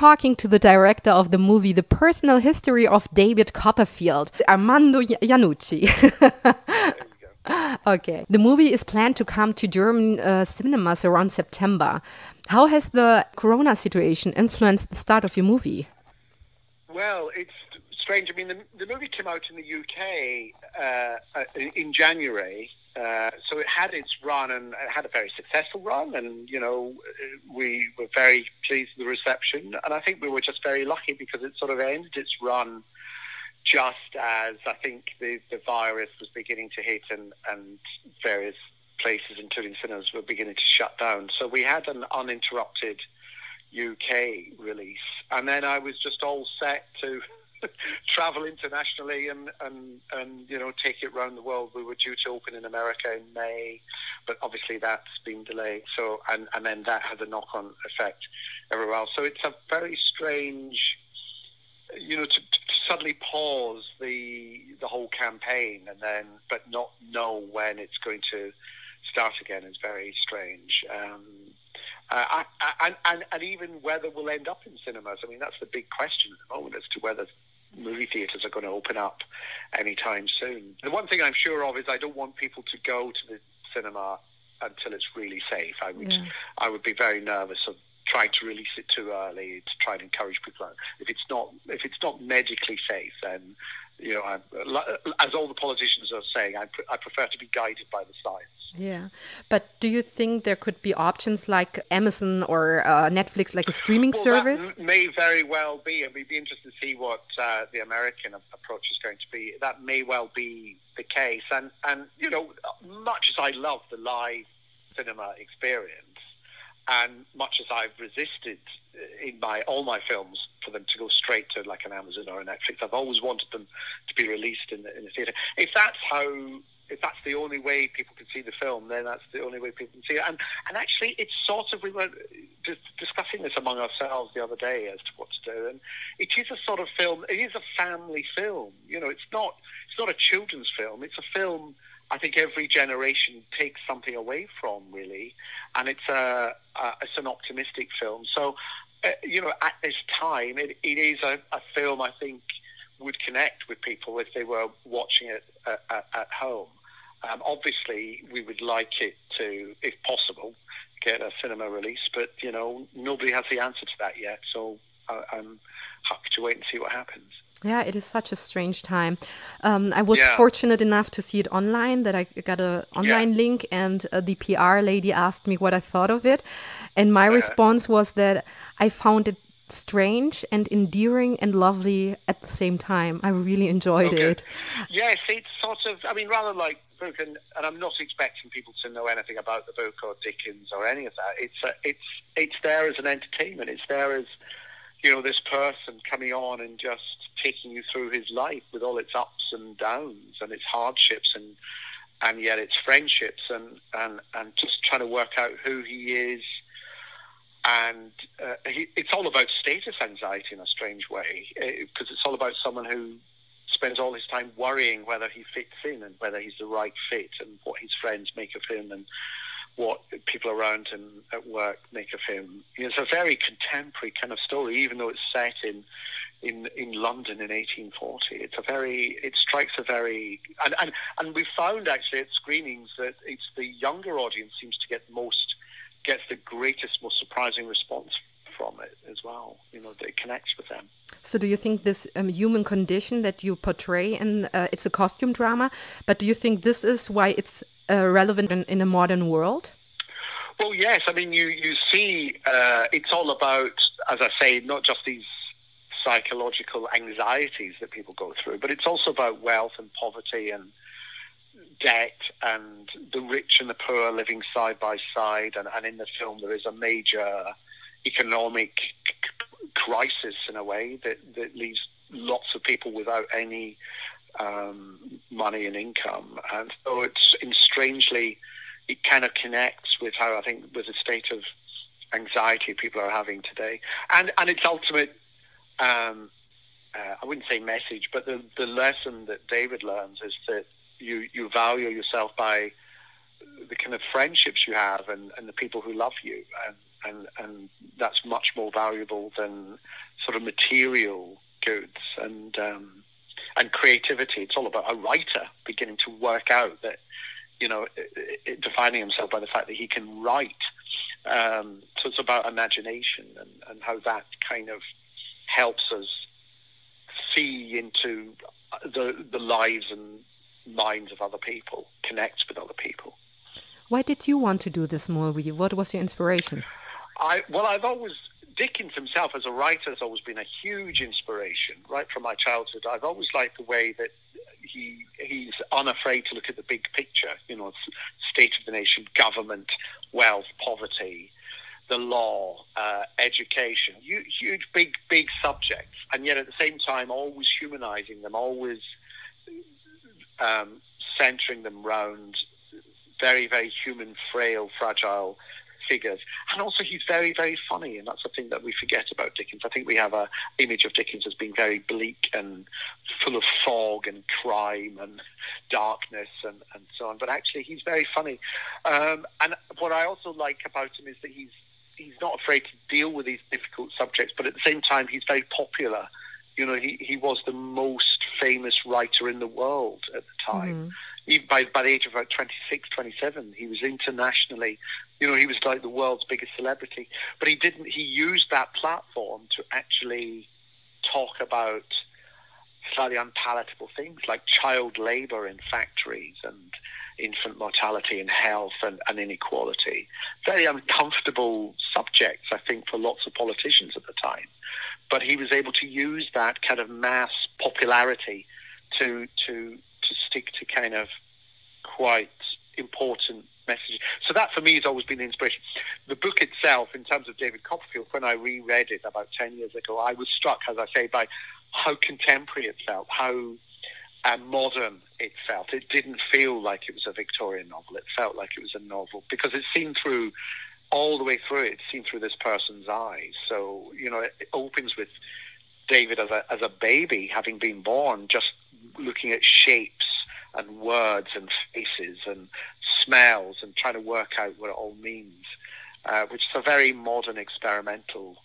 talking to the director of the movie The Personal History of David Copperfield, Armando Iannucci. okay. The movie is planned to come to German uh, cinemas around September. How has the corona situation influenced the start of your movie? Well, it's strange. I mean, the, the movie came out in the UK uh, in January, uh, so it had its run and it had a very successful run, and you know we were very pleased with the reception, and I think we were just very lucky because it sort of ended its run just as I think the, the virus was beginning to hit and, and various places, including cinemas, were beginning to shut down. So we had an uninterrupted UK release, and then I was just all set to travel internationally and, and, and, you know, take it around the world. We were due to open in America in May, but obviously that's been delayed. So, and, and then that had a knock on effect everywhere else. So it's a very strange, you know, to, to suddenly pause the, the whole campaign and then, but not know when it's going to start again is very strange. Um, uh, and, and, and even whether we'll end up in cinemas. I mean, that's the big question at the moment as to whether movie theatres are going to open up anytime soon. The one thing I'm sure of is I don't want people to go to the cinema until it's really safe. I would yeah. I would be very nervous of trying to release it too early to try and encourage people. If it's not if it's not medically safe, then you know, I, as all the politicians are saying, I, I prefer to be guided by the science. Yeah, but do you think there could be options like Amazon or uh, Netflix, like a streaming well, service? may very well be, and we'd be interested to see what uh, the American approach is going to be. That may well be the case, and and you know, much as I love the live cinema experience, and much as I've resisted in my all my films for them to go straight to like an Amazon or a Netflix. I've always wanted them to be released in the, in the theatre. If that's how, if that's the only way people can see the film, then that's the only way people can see it. And and actually, it's sort of we were discussing this among ourselves the other day as to what to do. And it is a sort of film. It is a family film. You know, it's not it's not a children's film. It's a film. I think every generation takes something away from really, and it's a, a it's an optimistic film. So uh, you know, at this time, it, it is a, a, film I think would connect with people if they were watching it at, at, at home. Um, obviously, we would like it to, if possible, get a cinema release, but you know, nobody has the answer to that yet. So I, I'm happy to wait and see what happens. Yeah, it is such a strange time. Um, I was yeah. fortunate enough to see it online that I got a online yeah. link, and uh, the PR lady asked me what I thought of it, and my uh, response was that I found it strange and endearing and lovely at the same time. I really enjoyed okay. it. Yes, it's sort of. I mean, rather like book, and, and I'm not expecting people to know anything about the book or Dickens or any of that. It's a, it's it's there as an entertainment. It's there as you know this person coming on and just taking you through his life with all its ups and downs and its hardships and and yet its friendships and and and just trying to work out who he is and uh, he, it's all about status anxiety in a strange way because uh, it's all about someone who spends all his time worrying whether he fits in and whether he's the right fit and what his friends make of him and what people around him at work make of him. It's a very contemporary kind of story, even though it's set in in in London in 1840. It's a very it strikes a very and and and we found actually at screenings that it's the younger audience seems to get most gets the greatest, most surprising response from it as well. You know, that it connects with them. So, do you think this um, human condition that you portray, and uh, it's a costume drama, but do you think this is why it's uh, relevant in, in, a modern world? Well, yes. I mean, you you see, uh, it's all about, as I say, not just these psychological anxieties that people go through, but it's also about wealth and poverty and debt and the rich and the poor living side by side. And, and in the film, there is a major economic crisis in a way that, that leaves lots of people without any um, money and income. And so it's in strangely, it kind of connects with how I think with the state of anxiety people are having today. And, and its ultimate, um, uh, I wouldn't say message, but the, the lesson that David learns is that you, you value yourself by the kind of friendships you have and, and the people who love you, and, and and that's much more valuable than sort of material goods and um, and creativity. It's all about a writer beginning to work out that you know defining himself by the fact that he can write. Um, so it's about imagination and, and how that kind of helps us see into the the lives and minds of other people, connects with other people. Why did you want to do this movie? What was your inspiration? I well, I've always Dickens himself as a writer has always been a huge inspiration, right from my childhood. I've always liked the way that he he's unafraid to look at the big picture. You know, state of the nation, government, wealth, poverty, the law, uh, education, huge, big, big subjects, and yet at the same time, always humanizing them, always um, centering them round very, very human, frail, fragile figures. And also, he's very, very funny, and that's the thing that we forget about Dickens. I think we have a image of Dickens as being very bleak and full of fog and crime and darkness and, and so on. But actually, he's very funny. Um, and what I also like about him is that he's he's not afraid to deal with these difficult subjects, but at the same time, he's very popular. You know, he, he was the most famous writer in the world at the time. Mm-hmm even by, by the age of about 26, 27, he was internationally, you know, he was like the world's biggest celebrity. But he didn't, he used that platform to actually talk about slightly unpalatable things like child labor in factories and infant mortality and health and, and inequality. Very uncomfortable subjects, I think, for lots of politicians at the time. But he was able to use that kind of mass popularity to to to stick to kind of quite important messages. So that for me has always been the inspiration. The book itself, in terms of David Copperfield, when I reread it about 10 years ago, I was struck, as I say, by how contemporary it felt, how uh, modern it felt. It didn't feel like it was a Victorian novel. It felt like it was a novel because it's seen through all the way through it. It's seen through this person's eyes. So, you know, it, it opens with David as a, as a baby, having been born, just looking at shapes and words and faces and smells and trying to work out what it all means, uh, which is a very modern experimental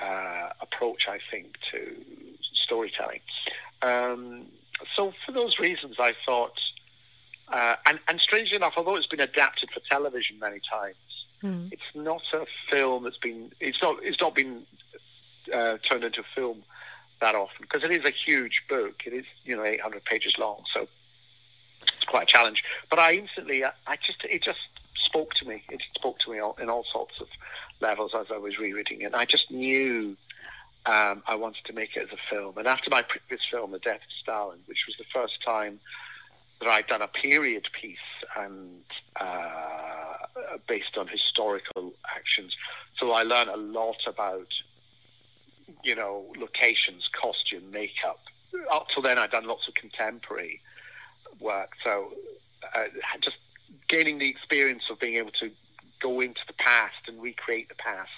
uh, approach, I think, to storytelling. Um, so for those reasons, I thought, uh, and, and strangely enough, although it's been adapted for television many times, mm. it's not a film that's been, it's not, it's not been uh, turned into a film that often because it is a huge book. It is, you know, 800 pages long. So it's quite a challenge. But I instantly, I, I just, it just spoke to me. It spoke to me all, in all sorts of levels as I was rereading it. I just knew um, I wanted to make it as a film. And after my previous film, The Death of Stalin, which was the first time that I'd done a period piece and uh, based on historical actions, so I learned a lot about you know, locations, costume, makeup. Up till then, I'd done lots of contemporary work. So uh, just gaining the experience of being able to go into the past and recreate the past,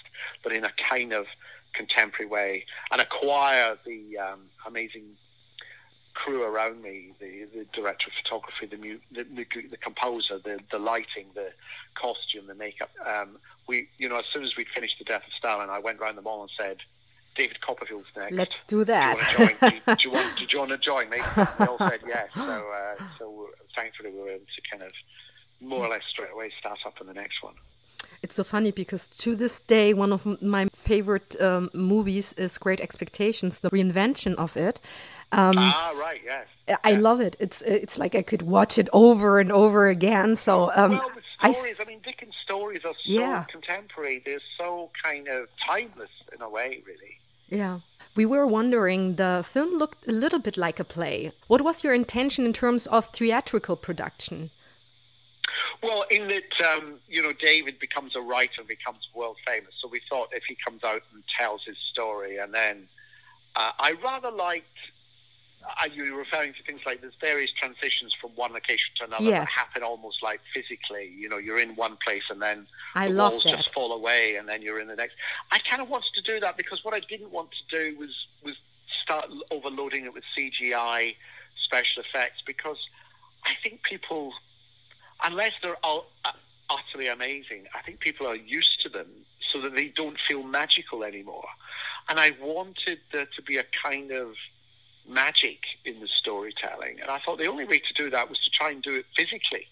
but in a kind of contemporary way, and acquire the um, amazing crew around me, the, the director of photography, the, mu- the, the, the, composer, the, the lighting, the costume, the makeup. Um, we, you know, as soon as we'd finished the death of Stalin, I went around them all and said, David Copperfield's next. Let's do that. Do you want to join? do, you want, do you want to join me? They all said yes. So, uh, so thankfully we were able to kind of more or less straight away start up on the next one. It's so funny because to this day, one of my favorite um, movies is Great Expectations, the reinvention of it. Um, ah, right, yes. I yeah. love it. It's it's like I could watch it over and over again. So um, well, the stories. I, I mean, Dickens' stories are so yeah. contemporary. They're so kind of timeless in a way, really. Yeah. We were wondering, the film looked a little bit like a play. What was your intention in terms of theatrical production? Well, in that, um, you know, David becomes a writer and becomes world famous. So we thought if he comes out and tells his story, and then uh, I rather liked are you referring to things like there's various transitions from one location to another yes. that happen almost like physically? You know, you're in one place and then I the walls that. just fall away and then you're in the next. I kind of wanted to do that because what I didn't want to do was was start overloading it with CGI special effects because I think people unless they're all, uh, utterly amazing, I think people are used to them so that they don't feel magical anymore. And I wanted there to be a kind of magic in the storytelling. And I thought the only way to do that was to try and do it physically.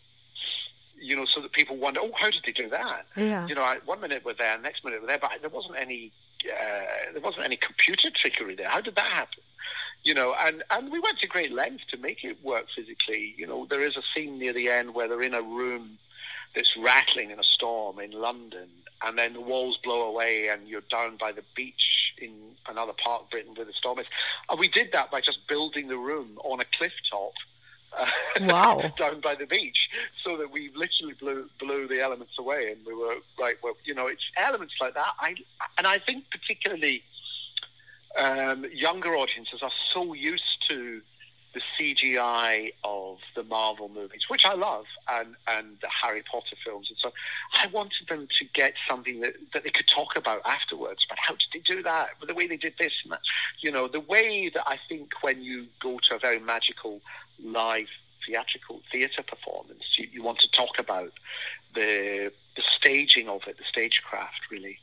You know, so that people wonder, oh, how did they do that? Yeah. You know, I, one minute we're there, next minute we're there, but there wasn't any, uh, there wasn't any computer trickery there. How did that happen? You know, and, and we went to great lengths to make it work physically. You know, there is a scene near the end where they're in a room that's rattling in a storm in London, and then the walls blow away, and you're down by the beach in another part of Britain where the storm is. And we did that by just building the room on a cliff top. Uh, wow! down by the beach, so that we literally blew blew the elements away, and we were right. Well, you know, it's elements like that. I and I think particularly um, younger audiences are so used to the CGI of the Marvel movies, which I love, and, and the Harry Potter films. And so I wanted them to get something that, that they could talk about afterwards. But how did they do that? The way they did this and that. You know, the way that I think when you go to a very magical live theatrical theatre performance, you, you want to talk about the, the staging of it, the stagecraft, really.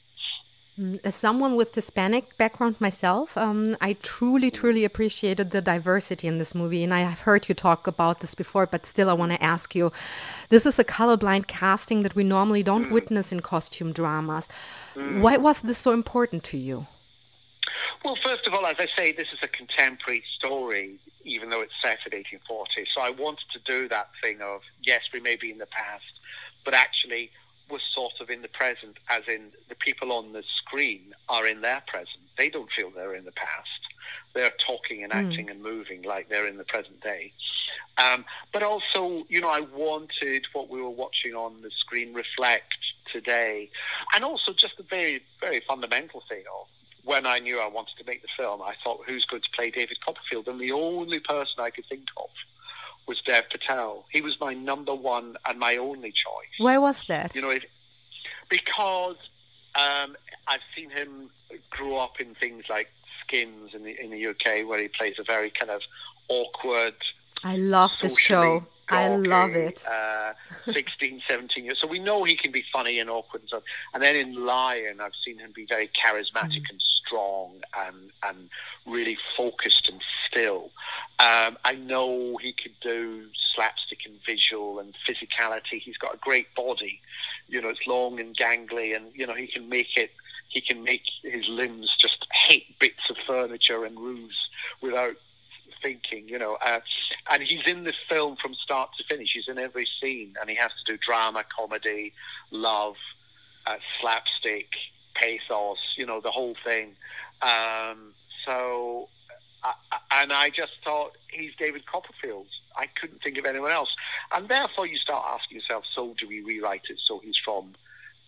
Mm, as someone with Hispanic background myself, um, I truly, truly appreciated the diversity in this movie. And I have heard you talk about this before, but still, I want to ask you this is a colorblind casting that we normally don't mm. witness in costume dramas. Mm. Why was this so important to you? Well, first of all, as I say, this is a contemporary story, even though it's set at 1840. So I wanted to do that thing of, yes, we may be in the past, but actually, was sort of in the present, as in the people on the screen are in their present. They don't feel they're in the past. They're talking and hmm. acting mm. and moving like they're in the present day. Um, but also, you know, I wanted what we were watching on the screen reflect today. And also just the very, very fundamental thing of when I knew I wanted to make the film, I thought, who's going to play David Copperfield? And the only person I could think of was Dev Patel. He was my number one and my only choice. Why was that? You know, it, because um, I've seen him grow up in things like Skins in the in the UK, where he plays a very kind of awkward. I love this show. I love it. Uh, 16, 17 years. So we know he can be funny and awkward and so And then in Lion, I've seen him be very charismatic mm. and strong and, and really focused and still. Um, I know he could do slapstick and visual and physicality. He's got a great body. You know, it's long and gangly and, you know, he can make it he can make his limbs just hit bits of furniture and roofs without thinking, you know. Uh, and he's in this film from start to finish. He's in every scene, and he has to do drama, comedy, love, uh, slapstick, pathos, you know, the whole thing. Um, so, uh, and I just thought he's David Copperfield. I couldn't think of anyone else. And therefore, you start asking yourself, so do we rewrite it so he's from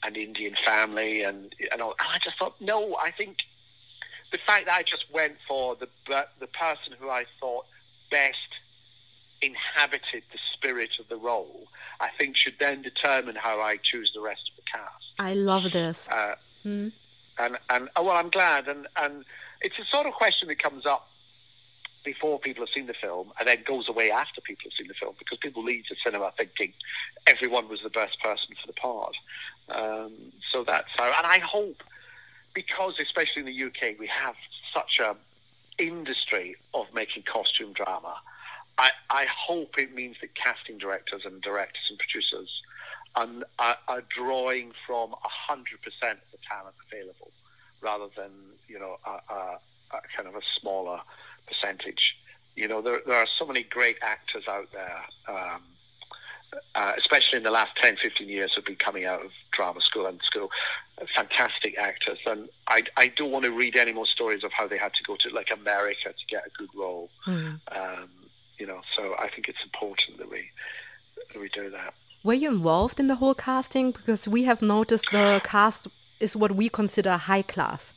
an Indian family? And, and, all, and I just thought, no, I think the fact that I just went for the the person who I thought best inhabited the spirit of the role, I think should then determine how I choose the rest of the cast. I love this. Uh, mm. And and oh, well, I'm glad. And and it's a sort of question that comes up before people have seen the film and then goes away after people have seen the film because people leave the cinema thinking everyone was the best person for the part. Um, so that's how, and I hope because especially in the UK we have such a industry of making costume drama. I, I hope it means that casting directors and directors and producers are, are, are drawing from 100% of the talent available rather than, you know, a, a, a kind of a smaller percentage. You know, there, there are so many great actors out there. Um, uh, especially in the last 10, 15 years, have been coming out of drama school and school. Fantastic actors. And I, I don't want to read any more stories of how they had to go to like America to get a good role. Mm. Um, you know, so I think it's important that we, that we do that. Were you involved in the whole casting? Because we have noticed the cast is what we consider high class.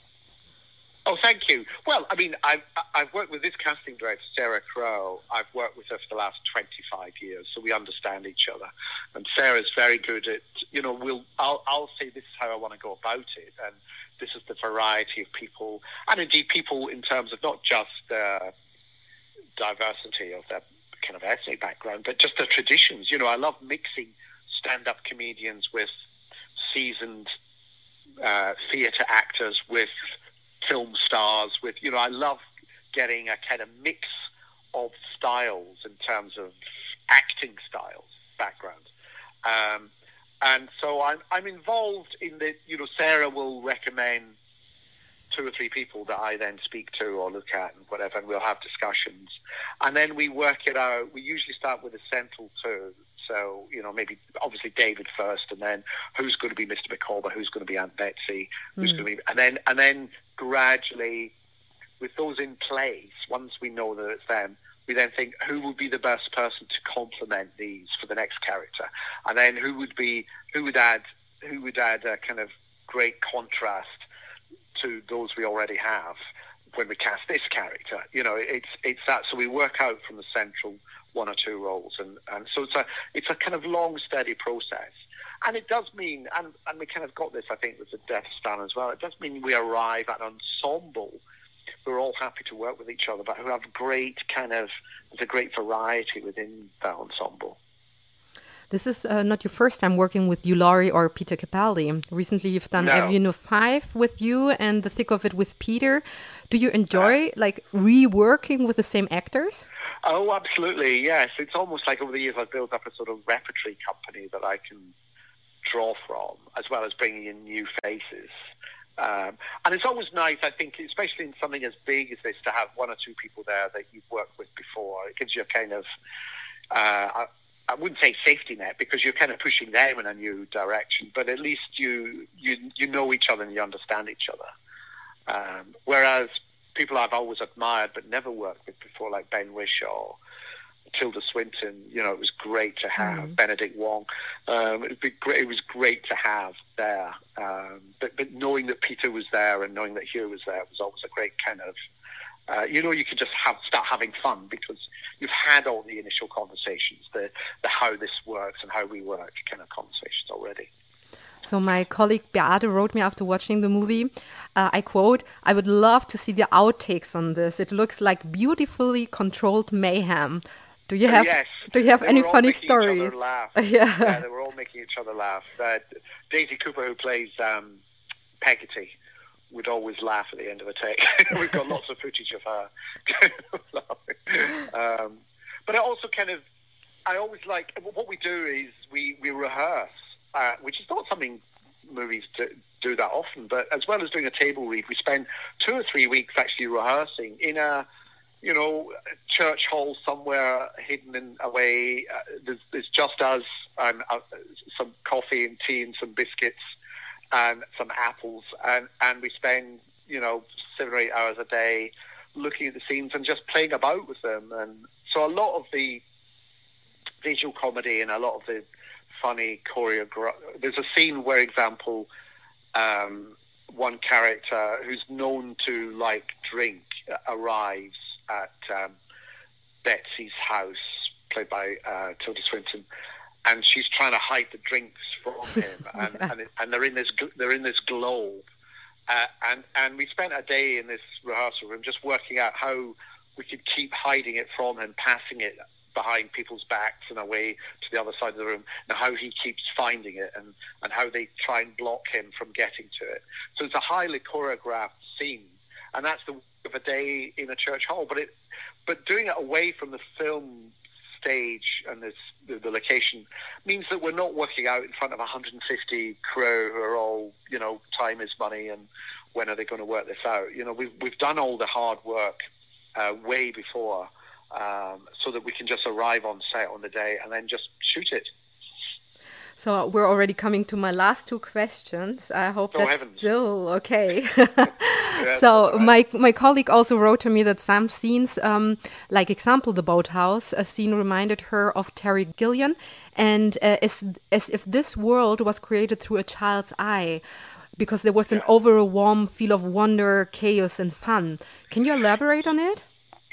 Oh, thank you. Well, I mean, I've, I've worked with this casting director, Sarah Crowe. I've worked with her for the last 25 years, so we understand each other. And Sarah's very good at, you know, we'll, I'll, I'll say this is how I want to go about it. And this is the variety of people, and indeed people in terms of not just uh, diversity of their kind of ethnic background, but just the traditions. You know, I love mixing stand-up comedians with seasoned uh, theatre actors, with film stars, with you know, I love getting a kind of mix of styles in terms of acting styles, backgrounds. Um, and so I'm, I'm involved in the, you know, Sarah will recommend two or three people that I then speak to or look at and whatever, and we'll have discussions. And then we work it out. We usually start with a central two. So, you know, maybe obviously David first, and then who's going to be Mr. Micawber, who's going to be Aunt Betsy, who's mm. going to be, and then, and then gradually, with those in place, once we know that it's them, we then think who would be the best person to complement these for the next character, and then who would be who would add who would add a kind of great contrast to those we already have when we cast this character. You know, it's it's that. So we work out from the central one or two roles, and, and so it's a it's a kind of long, steady process. And it does mean, and, and we kind of got this, I think, with the Death Stan as well. It does mean we arrive at an ensemble we are all happy to work with each other, but who have great kind of, there's a great variety within that ensemble. This is uh, not your first time working with Hugh or Peter Capaldi. Recently, Hugh've done no. Avenue Five with you and The Thick of It with Peter. Do you enjoy uh, like reworking with the same actors? Oh, absolutely. Yes, it's almost like over the years I've built up a sort of repertory company that I can draw from, as well as bringing in new faces. Um, and it's always nice, I think, especially in something as big as this, to have one or two people there that you've worked with before. It gives you a kind of, uh, I, wouldn't say safety net because you're kind of pushing them in a new direction, but at least you you you know each other and you understand each other. Um, whereas people I've always admired but never worked with before, like Ben Whishaw Tilda Swinton, you know, it was great to have mm. Benedict Wong. Um, it, was great, it was great to have there. Um, but, but knowing that Peter was there and knowing that Hugh was there was always a great kind of, uh, you know, you can just have, start having fun because you've had all the initial conversations, the, the how this works and how we work kind of conversations already. So my colleague Beate wrote me after watching the movie. Uh, I quote: "I would love to see the outtakes on this. It looks like beautifully controlled mayhem. Do you have yes, Do you have any funny stories? yeah. yeah, they were all making each other laugh. Uh, Daisy Cooper, who plays um, Peggotty, would always laugh at the end of a take. We've got lots of footage of her um, but I also kind of, I always like what we do is we we rehearse, uh, which is not something movies do, do that often. But as well as doing a table read, we spend two or three weeks actually rehearsing in a you know, church hall somewhere hidden in, away. Uh, there's, there's, just us and uh, some coffee and tea and some biscuits and some apples, and and we spend you know seven or eight hours a day looking at the scenes and just playing about with them. And so a lot of the visual comedy and a lot of the funny choreography. There's a scene where, example, um, one character who's known to like drink arrives at um, Betsy's house, played by uh, Tilda Swinton, and she's trying to hide the drinks from him, and, yeah. and, it, and, they're in this they're in this globe, uh, and and we spent a day in this rehearsal room just working out how we could keep hiding it from him, passing it behind people's backs and away to the other side of the room, and how he keeps finding it, and and how they try and block him from getting to it. So it's a highly choreographed scene, and that's the of a day in a church hall, but it, but doing it away from the film stage and the, the, location means that we're not working out in front of 150 crew who are all, you know, time is money and when are they going to work this out? You know, we've, we've done all the hard work uh, way before um, so that we can just arrive on set on the day and then just shoot it. So we're already coming to my last two questions. I hope oh, that's heavens. still okay. so right. my my colleague also wrote to me that some scenes, um, like example the boathouse, a scene reminded her of Terry Gilliam, and uh, as as if this world was created through a child's eye. Because there was an yeah. overall warm feel of wonder, chaos, and fun. Can you elaborate on it?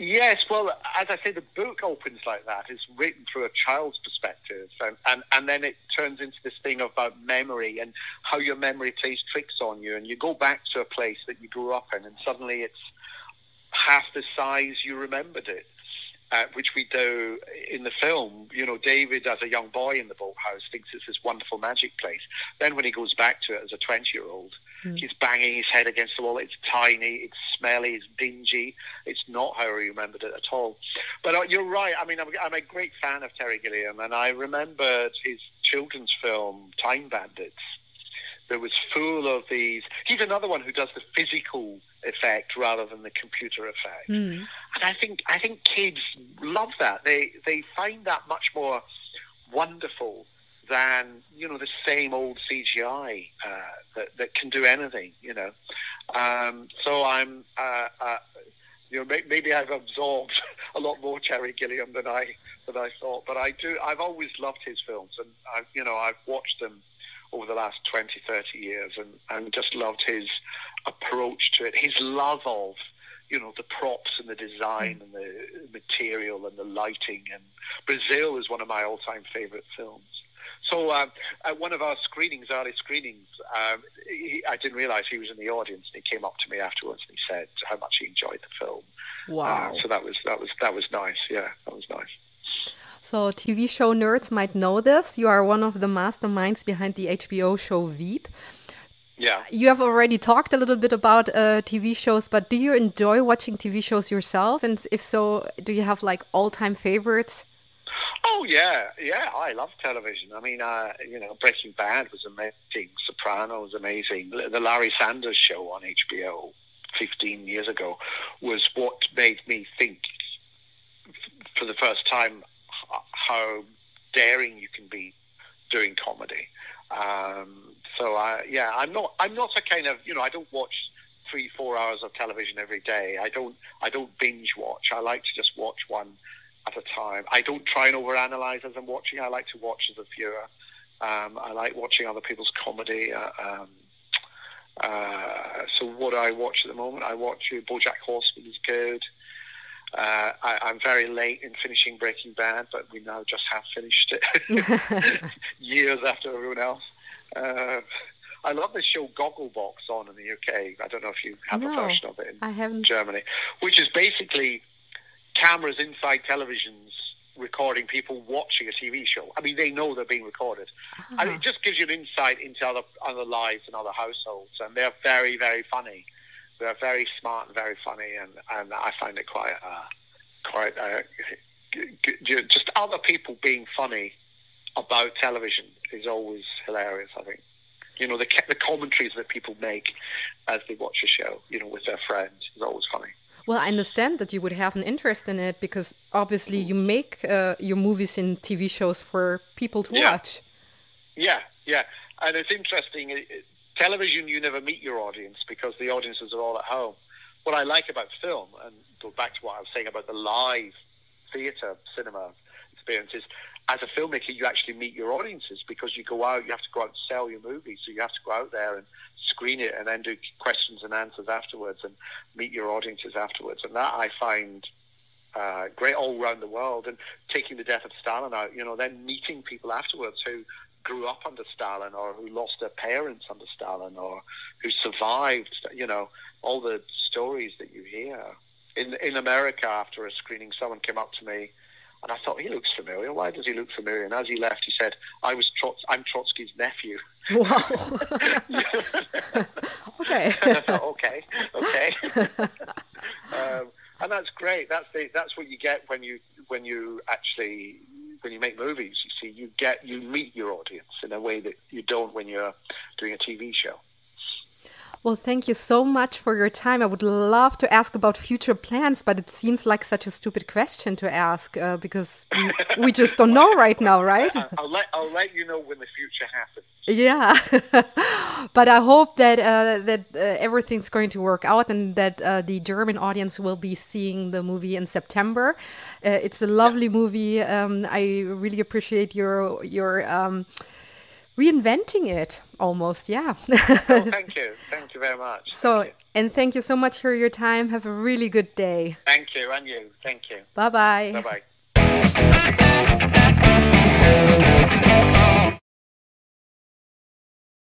Yes, well, as I say, the book opens like that. It's written through a child's perspective, and, and, and then it turns into this thing about memory and how your memory plays tricks on you. And you go back to a place that you grew up in, and suddenly it's half the size you remembered it. uh, which we do in the film. You know, David, as a young boy in the boathouse, thinks it's this wonderful magic place. Then, when he goes back to it as a 20 year old, mm. he's banging his head against the wall. It's tiny, it's smelly, it's dingy. It's not how he remembered it at all. But uh, you're right. I mean, I'm, I'm, a great fan of Terry Gilliam, and I remembered his children's film, Time Bandits that was full of these. He's another one who does the physical effect rather than the computer effect. Mm. And I think I think kids love that. They they find that much more wonderful than you know the same old CGI uh, that that can do anything. You know, um, so I'm. Uh, uh, you know, maybe I've absorbed a lot more Terry Gilliam than I than I thought, but I do. I've always loved his films, and I, you know, I've watched them over the last 20, 30 years and, and just loved his approach to it, his love of, you know, the props and the design mm. and the material and the lighting. And Brazil is one of my all-time favorite films. So uh, at one of our screenings, early screenings, um, he, I didn't realize he was in the audience, and he came up to me afterwards and he said how much he enjoyed the film. Wow! Uh, so that was that was that was nice. Yeah, that was nice. So, TV show nerds might know this. You are one of the masterminds behind the HBO show Veep. Yeah. You have already talked a little bit about uh, TV shows, but do you enjoy watching TV shows yourself? And if so, do you have like all time favorites? Oh yeah, yeah. I love television. I mean, uh, you know, Breaking Bad was amazing. Soprano was amazing. The Larry Sanders Show on HBO 15 years ago was what made me think for the first time how daring you can be doing comedy. Um, so I, yeah, I'm not. I'm not a kind of you know. I don't watch three, four hours of television every day. I don't. I don't binge watch. I like to just watch one at a time. I don't try and overanalyze as I'm watching. I like to watch as a viewer. Um, I like watching other people's comedy. Uh, um, uh, so what do I watch at the moment? I watch uh, BoJack Horseman is good. Uh, I, am very late in finishing Breaking Bad, but we now just have finished it years after everyone else. Uh, I love the show Gogglebox on in the UK. I don't know if you have no, a version of it in I haven't. Germany, which is basically cameras inside televisions recording people watching a TV show. I mean, they know they're being recorded. Uh-huh. And it just gives you an insight into other other lives and other households, and they're very, very funny. They're very smart and very funny, and, and I find it quite uh, quite uh, just other people being funny about television is always hilarious. I think you know the the commentaries that people make as they watch a show, you know, with their friends is always funny. Well, I understand that you would have an interest in it because obviously you make uh, your movies and TV shows for people to yeah. watch. Yeah, yeah, and it's interesting. Television, you never meet your audience because the audiences are all at home. What I like about film, and go back to what I was saying about the live theatre cinema experience, is as a filmmaker, you actually meet your audiences because you go out, you have to go out and sell your movie. So you have to go out there and screen it and then do questions and answers afterwards and meet your audiences afterwards. And that I find uh, great all around the world. And taking the death of Stalin out, you know, then meeting people afterwards who grew up under Stalin or who lost their parents under Stalin or who survived, you know, all the stories that you hear. In, in America, after a screening, someone came up to me and I thought, he looks familiar. Why does he look familiar? And as he left, he said, I was Trots- I'm Trotsky's nephew. Wow. okay. and I thought, okay, okay. um, and that's great. That's the, that's what you get when you when you actually when you make movies, you see, you get you meet your audience in a way that you don't when you're doing a TV show. Well, thank you so much for your time. I would love to ask about future plans, but it seems like such a stupid question to ask uh, because we, we, just don't know right now, right? I'll let I'll let you know when the future happens. Yeah, but I hope that uh, that uh, everything's going to work out and that uh, the German audience will be seeing the movie in September. Uh, it's a lovely yeah. movie. Um, I really appreciate your your. Um, reinventing it almost yeah. Oh, thank you. Thank you very much. So and thank you so much for your time. Have a really good day. Thank you and you. Thank you. Bye bye bye bye